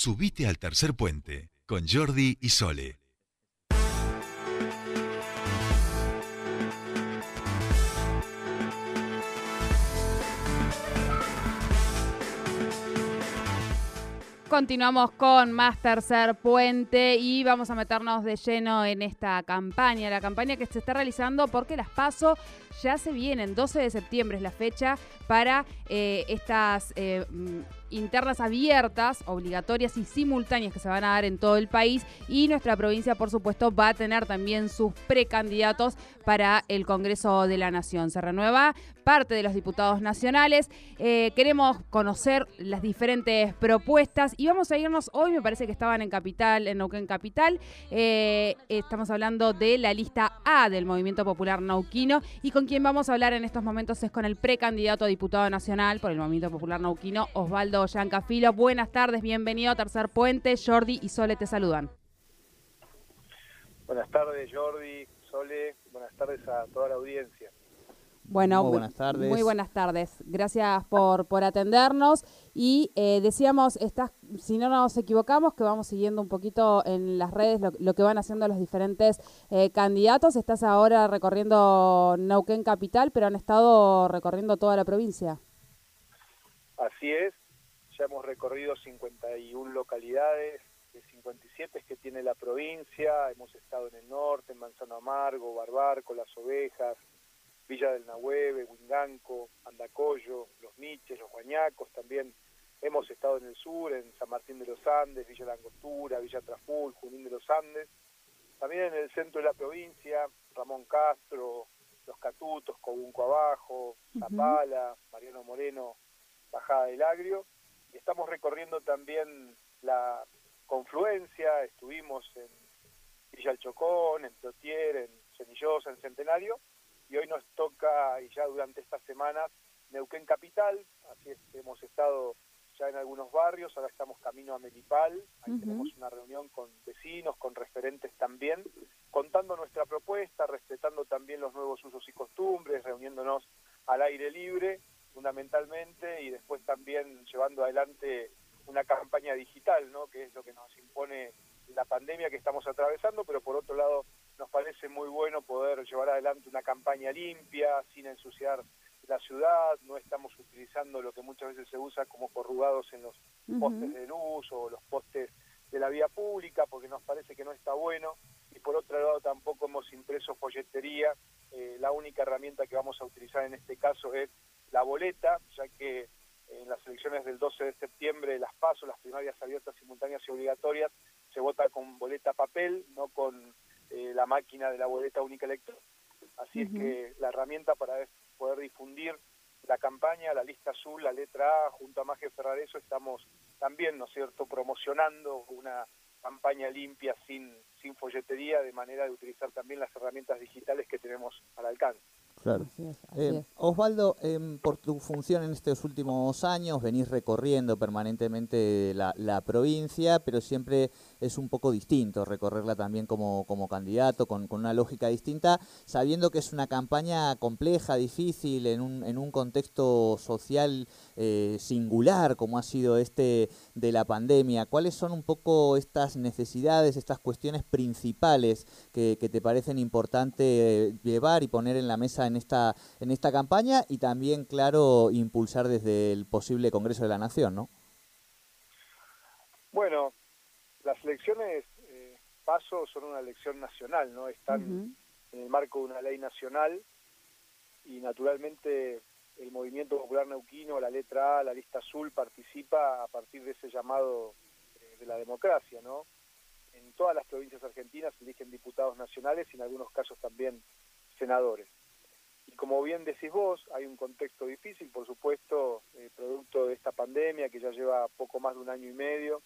Subite al tercer puente con Jordi y Sole. Continuamos con más tercer puente y vamos a meternos de lleno en esta campaña, la campaña que se está realizando porque las PASO ya se vienen, 12 de septiembre es la fecha para eh, estas eh, internas abiertas, obligatorias y simultáneas que se van a dar en todo el país y nuestra provincia, por supuesto, va a tener también sus precandidatos para el Congreso de la Nación. Se renueva parte de los diputados nacionales. Eh, queremos conocer las diferentes propuestas y vamos a irnos hoy, me parece que estaban en Capital, en Neuquén Capital. Eh, estamos hablando de la lista A del Movimiento Popular Nauquino y con quien vamos a hablar en estos momentos es con el precandidato a diputado nacional por el Movimiento Popular Nauquino, Osvaldo Yancafilo. Buenas tardes, bienvenido a Tercer Puente. Jordi y Sole te saludan. Buenas tardes, Jordi, Sole. Buenas tardes a toda la audiencia. Bueno, muy buenas tardes. Muy buenas tardes. Gracias por, por atendernos. Y eh, decíamos, estás, si no nos equivocamos, que vamos siguiendo un poquito en las redes lo, que van haciendo los diferentes eh, candidatos. Estás ahora recorriendo Neuquén Capital, pero han estado recorriendo toda la provincia. Así es. Ya hemos recorrido 51 localidades de 57 que tiene la provincia. Hemos estado en el norte, en Manzano Amargo, Barbarco, Las Ovejas, Villa del Nahueve, Huinganco, Andacoyo, Los Miches, Los Guañacos. También hemos estado en el sur, en San Martín de los Andes, Villa La Angostura, Villa Traful, Junín de los Andes. También en el centro de la provincia, Ramón Castro, Los Catutos, Cobunco Abajo, Zapala, Mariano Moreno, Bajada del Agrio estamos recorriendo también la confluencia, estuvimos en Villa El Chocón, en Plotier, en Cenillosa, en Centenario, y hoy nos toca, y ya durante estas semanas, Neuquén Capital, así es que hemos estado ya en algunos barrios, ahora estamos camino a Melipal, ahí tenemos una reunión con vecinos, con referentes también, contando nuestra propuesta, respetando también los nuevos usos y costumbres, reuniéndonos al aire libre fundamentalmente y después también llevando adelante una campaña digital, ¿no? que es lo que nos impone la pandemia que estamos atravesando, pero por otro lado nos parece muy bueno poder llevar adelante una campaña limpia, sin ensuciar la ciudad, no estamos utilizando lo que muchas veces se usa como corrugados en los postes de luz o los postes de la vía pública, porque nos parece que no está bueno, y por otro lado tampoco hemos impreso folletería, eh, la única herramienta que vamos a utilizar en este caso es la boleta, ya que en las elecciones del 12 de septiembre, las PASO, las primarias abiertas, simultáneas y obligatorias, se vota con boleta papel, no con eh, la máquina de la boleta única electoral. Así es que la herramienta para poder difundir la campaña, la lista azul, la letra A, junto a Maje Ferrareso, estamos también, ¿no es cierto?, promocionando una campaña limpia sin, sin folletería, de manera de utilizar también las herramientas digitales que tenemos al alcance. Claro. Eh, Osvaldo, em, por tu función en estos últimos años, venís recorriendo permanentemente la, provincia, pero siempre es un poco distinto recorrerla también como, como candidato, con, una lógica distinta, sabiendo que es una campaña compleja, difícil, en un, en un contexto social eh, singular como ha sido este de la pandemia. ¿Cuáles son un poco estas necesidades, estas cuestiones principales que, que te parecen importante llevar y poner en la mesa en esta, en esta campaña y también, claro, impulsar desde el posible Congreso de la Nación, ¿no? Bueno, las elecciones eh, paso son una elección nacional, ¿no? Están en el marco de una ley nacional y naturalmente el movimiento popular neuquino, la letra A, la lista azul, participa a partir de ese llamado eh, de la democracia, ¿no? En todas las provincias argentinas se eligen diputados nacionales y en algunos casos también senadores. Y como bien decís vos, hay un contexto difícil, por supuesto, eh, producto de esta pandemia que ya lleva poco más de un año y medio,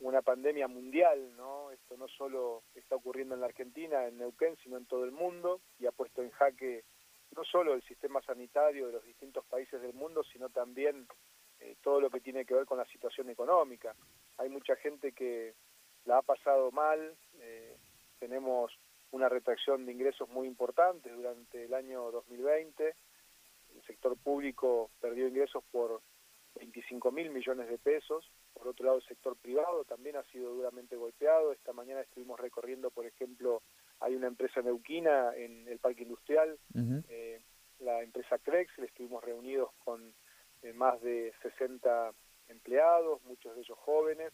una pandemia mundial, ¿no? Esto no solo está ocurriendo en la Argentina, en Neuquén, sino en todo el mundo y ha puesto en jaque no solo el sistema sanitario de los distintos países del mundo, sino también eh, todo lo que tiene que ver con la situación económica. Hay mucha gente que la ha pasado mal, eh, tenemos una retracción de ingresos muy importante durante el año 2020. El sector público perdió ingresos por 25 mil millones de pesos Por otro lado, el sector privado también ha sido duramente golpeado. Esta mañana estuvimos recorriendo, por ejemplo, hay una empresa neuquina en el parque industrial, eh, la empresa Crex, estuvimos reunidos con eh, más de 60 empleados, muchos de ellos jóvenes,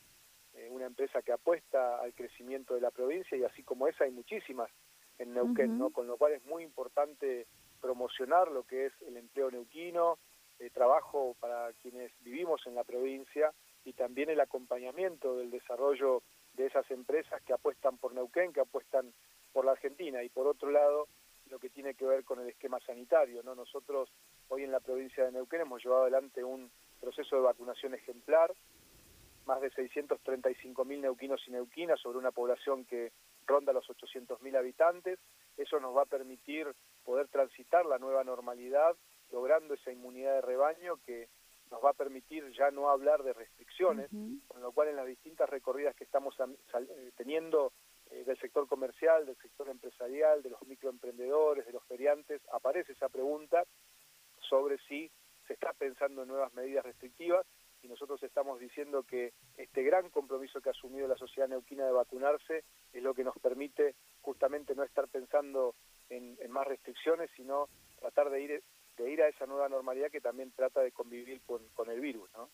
eh, una empresa que apuesta al crecimiento de la provincia y así como esa hay muchísimas en Neuquén, ¿no? con lo cual es muy importante promocionar lo que es el empleo neuquino, el trabajo para quienes vivimos en la provincia y también el acompañamiento del desarrollo de esas empresas que apuestan por Neuquén, que apuestan por la Argentina y por otro lado lo que tiene que ver con el esquema sanitario. ¿no? Nosotros hoy en la provincia de Neuquén hemos llevado adelante un proceso de vacunación ejemplar, más de 635.000 neuquinos y neuquinas sobre una población que ronda los 800.000 habitantes. Eso nos va a permitir poder transitar la nueva normalidad, logrando esa inmunidad de rebaño que nos va a permitir ya no hablar de restricciones, con lo cual en las distintas recorridas que estamos eh, teniendo eh, del sector comercial, del sector empresarial, de los microemprendedores, de los feriantes, aparece esa pregunta sobre si se está pensando en nuevas medidas restrictivas y nosotros estamos diciendo que este gran compromiso que ha asumido la sociedad neuquina de vacunarse es lo que nos permite justamente no estar pensando en, más restricciones, sino tratar de ir de ir a esa nueva normalidad que también trata de convivir con, con el virus. ¿no?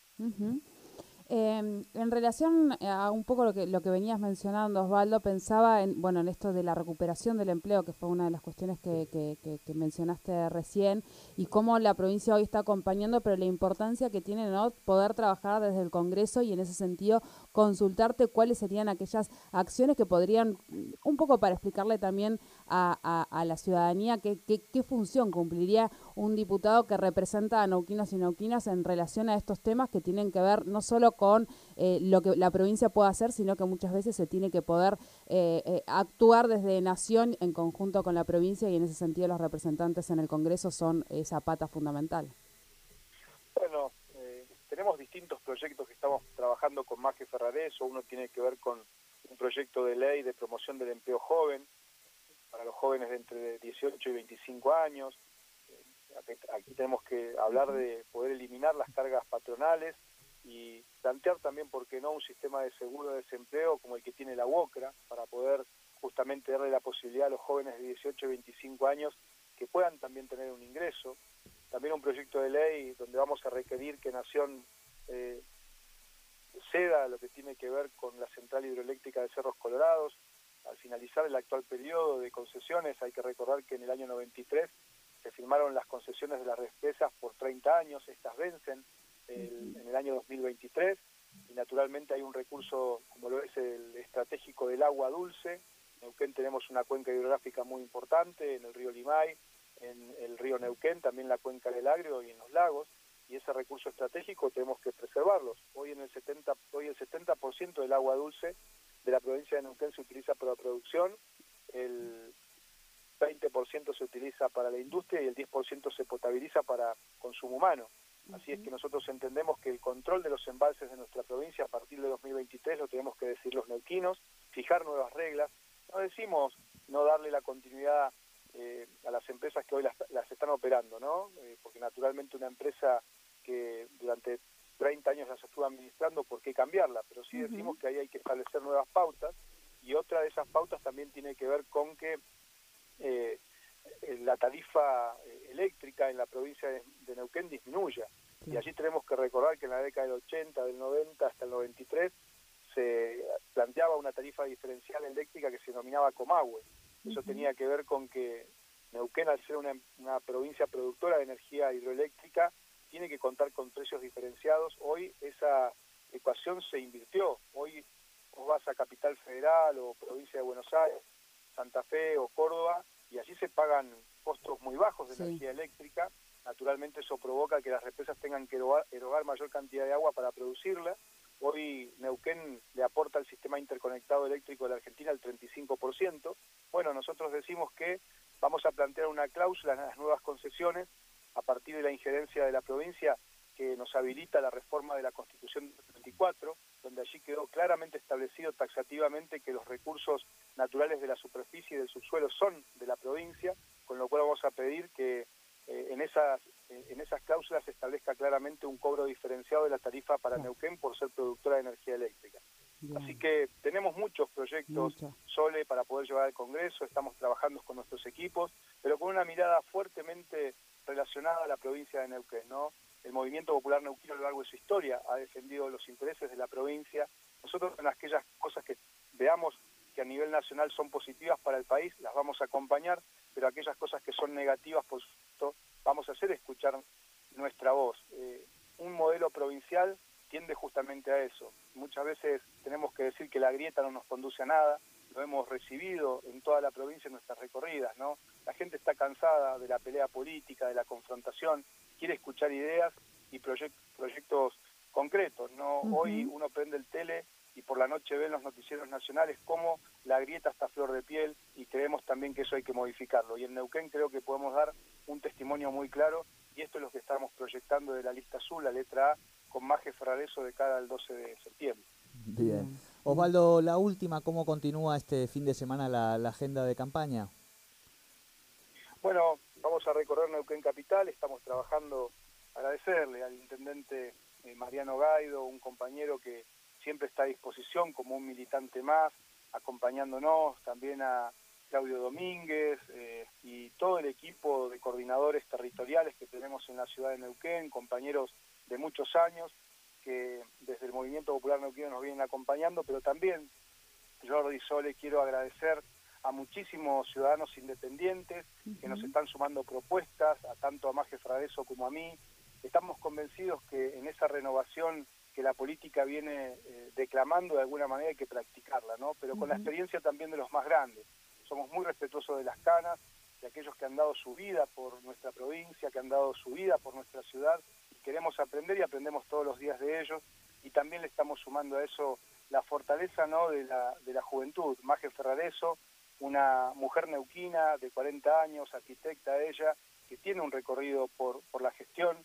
Em, en relación a un poco lo que, lo que venías mencionando, Osvaldo, pensaba en, bueno, en esto de la recuperación del empleo, que fue una de las cuestiones que, que, mencionaste recién, y cómo la provincia hoy está acompañando, pero la importancia que tiene ¿no? poder trabajar desde el Congreso y en ese sentido consultarte cuáles serían aquellas acciones que podrían, un poco para explicarle también a, a, la ciudadanía qué, qué, función cumpliría un diputado que representa a nauquinos y nauquinas en relación a estos temas que tienen que ver no solo con eh, lo que la provincia puede hacer, sino que muchas veces se tiene que poder eh, eh, actuar desde nación en conjunto con la provincia y en ese sentido los representantes en el Congreso son esa pata fundamental. Bueno, tenemos distintos proyectos que estamos trabajando con Maje Ferrares, uno tiene que ver con un proyecto de ley de promoción del empleo joven para los jóvenes de entre 18 y 25 años. Aquí tenemos que hablar de poder eliminar las cargas patronales y plantear también, ¿por qué no?, un sistema de seguro de desempleo como el que tiene la UOCRA, para poder justamente darle la posibilidad a los jóvenes de 18 y 25 años que puedan también tener un ingreso. También un proyecto de ley donde vamos a requerir que Nación eh, ceda lo que tiene que ver con la central hidroeléctrica de Cerros Colorados. Al finalizar el actual periodo de concesiones, hay que recordar que en el año 93 se firmaron las concesiones de las represas por 30 años, estas vencen en el año 2023 y naturalmente hay un recurso como lo es el estratégico del agua dulce. En Neuquén tenemos una cuenca hidrográfica muy importante, en el río Limay, en el río Neuquén, también la cuenca del Agrio y en los lagos, y ese recurso estratégico tenemos que preservarlos. Hoy en el 70 hoy el 70% del agua dulce de la provincia de Neuquén se utiliza para la producción, el 20% se utiliza para la industria y el 10% se potabiliza para consumo humano. Así es que nosotros entendemos que el control de los embalses de nuestra provincia a partir de 2023 lo tenemos que decir los neuquinos, fijar nuevas reglas. No decimos no darle la continuidad eh, a las empresas que hoy las, están operando, ¿no? Eh, porque naturalmente una empresa que durante 30 años las estuvo administrando, ¿por qué cambiarla? Pero sí decimos que ahí hay que establecer nuevas pautas y otra de esas pautas también tiene que ver con que eh, la tarifa eléctrica en la provincia de, Neuquén disminuya. Y allí tenemos que recordar que en la década del 80, del 90 hasta el 93 se planteaba una tarifa diferencial eléctrica que se denominaba Comahue. Eso tenía que ver con que Neuquén, al ser una, una, provincia productora de energía hidroeléctrica, tiene que contar con precios diferenciados. Hoy esa ecuación se invirtió. Hoy vos vas a Capital Federal o provincia de Buenos Aires, Santa Fe o Córdoba, y allí se pagan costos muy bajos de energía eléctrica. Naturalmente eso provoca que las represas tengan que erogar, mayor cantidad de agua para producirla. Hoy Neuquén le aporta al sistema interconectado eléctrico de la Argentina el 35%. Bueno, nosotros decimos que vamos a plantear una cláusula en las nuevas concesiones a partir de la injerencia de la provincia que nos habilita la reforma de la Constitución del 24, donde allí quedó claramente establecido taxativamente que los recursos naturales de la superficie y del subsuelo son de la provincia, con lo cual vamos a pedir que eh, en esas eh, en esas cláusulas se establezca claramente un cobro diferenciado de la tarifa para Neuquén por ser productora de energía eléctrica. Así que tenemos muchos proyectos Sole para poder llevar al Congreso, estamos trabajando con nuestros equipos, pero con una mirada fuertemente relacionada a la provincia de Neuquén, ¿no? El movimiento popular neuquino a lo largo de su historia ha defendido los intereses de la provincia. Nosotros en aquellas cosas que veamos que a nivel nacional son positivas para el país, las vamos a acompañar, pero aquellas cosas que son negativas, por supuesto, vamos a hacer escuchar nuestra voz. Eh, un modelo provincial tiende justamente a eso. Muchas veces tenemos que decir que la grieta no nos conduce a nada, lo hemos recibido en toda la provincia en nuestras recorridas, ¿no? La gente está cansada de la pelea política, de la confrontación, quiere escuchar ideas y proyectos concretos, ¿no? Hoy uno prende el tele y por la noche ven los noticieros nacionales cómo la grieta está a flor de piel y creemos también que eso hay que modificarlo. Y en Neuquén creo que podemos dar un testimonio muy claro y esto es lo que estamos proyectando de la lista azul, la letra A, con Maje Ferrareso de cara al 12 de septiembre. Bien. Osvaldo, la última, ¿cómo continúa este fin de semana la, agenda de campaña? Bueno, vamos a recorrer Neuquén Capital, estamos trabajando, agradecerle al intendente eh, Mariano Gaido, un compañero que siempre está a disposición como un militante más, acompañándonos, también a Claudio Domínguez eh, y todo el equipo de coordinadores territoriales que tenemos en la ciudad de Neuquén, compañeros de muchos años que desde el Movimiento Popular Neuquén nos vienen acompañando, pero también, Jordi Sole, quiero agradecer a muchísimos ciudadanos independientes que nos están sumando propuestas, a tanto a Maje Fradeso como a mí. Estamos convencidos que en esa renovación que la política viene eh, declamando de alguna manera hay que practicarla, ¿no? Pero con la experiencia también de los más grandes. Somos muy respetuosos de las canas, de aquellos que han dado su vida por nuestra provincia, que han dado su vida por nuestra ciudad. queremos aprender y aprendemos todos los días de ellos. Y también le estamos sumando a eso la fortaleza ¿no? de, la, de la juventud. Maje Ferrareso, una mujer neuquina de 40 años, arquitecta ella, que tiene un recorrido por, por la gestión,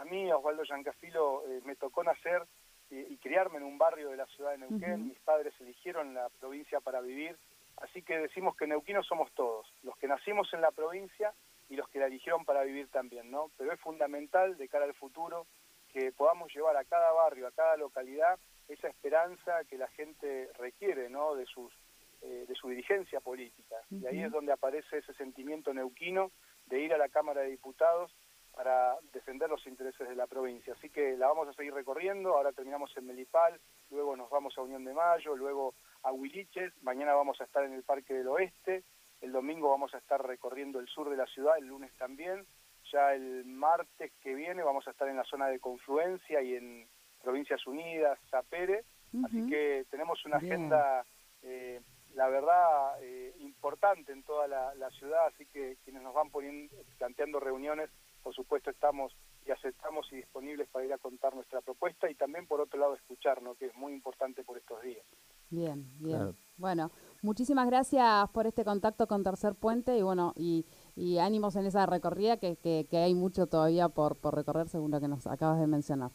a mí, Osvaldo Yancafilo, eh, me tocó nacer y, criarme en un barrio de la ciudad de Neuquén. Mis padres eligieron la provincia para vivir. Así que decimos que neuquinos somos todos, los que nacimos en la provincia y los que la eligieron para vivir también, ¿no? Pero es fundamental de cara al futuro que podamos llevar a cada barrio, a cada localidad, esa esperanza que la gente requiere, ¿no? De sus eh, de su dirigencia política. Y ahí es donde aparece ese sentimiento neuquino de ir a la Cámara de Diputados para defender los intereses de la provincia. Así que la vamos a seguir recorriendo, ahora terminamos en Melipal, luego nos vamos a Unión de Mayo, luego a Huiliches, mañana vamos a estar en el Parque del Oeste, el domingo vamos a estar recorriendo el sur de la ciudad, el lunes también, ya el martes que viene vamos a estar en la zona de confluencia y en Provincias Unidas, Zapere, así que tenemos una agenda, eh, la verdad, eh, importante en toda la, la, ciudad, así que quienes nos van poniendo, planteando reuniones por supuesto estamos y aceptamos y disponibles para ir a contar nuestra propuesta y también por otro lado escucharnos, que es muy importante por estos días. Bien, bien. Bueno, muchísimas gracias por este contacto con Tercer Puente y bueno, y, ánimos en esa recorrida que, que, hay mucho todavía por, por recorrer según lo que nos acabas de mencionar.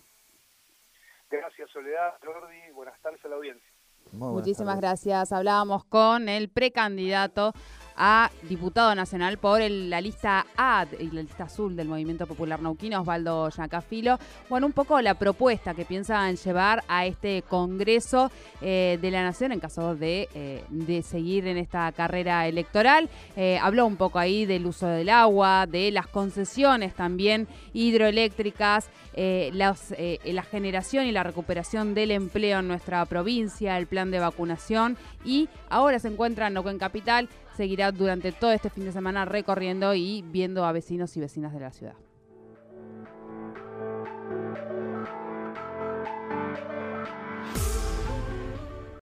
Gracias Soledad, Jordi, buenas tardes a la audiencia. Muchísimas gracias. Hablábamos con el precandidato a diputado nacional por la lista A y la lista azul del Movimiento Popular Nauquino, Osvaldo Yacafilo. Bueno, un poco la propuesta que piensan llevar a este Congreso eh, de la Nación en caso de, eh, de, seguir en esta carrera electoral. Eh, habló un poco ahí del uso del agua, de las concesiones también hidroeléctricas, la generación y la recuperación del empleo en nuestra provincia, el plan de vacunación y ahora se encuentra en Neuquén Capital seguirá durante todo este fin de semana recorriendo y viendo a vecinos y vecinas de la ciudad.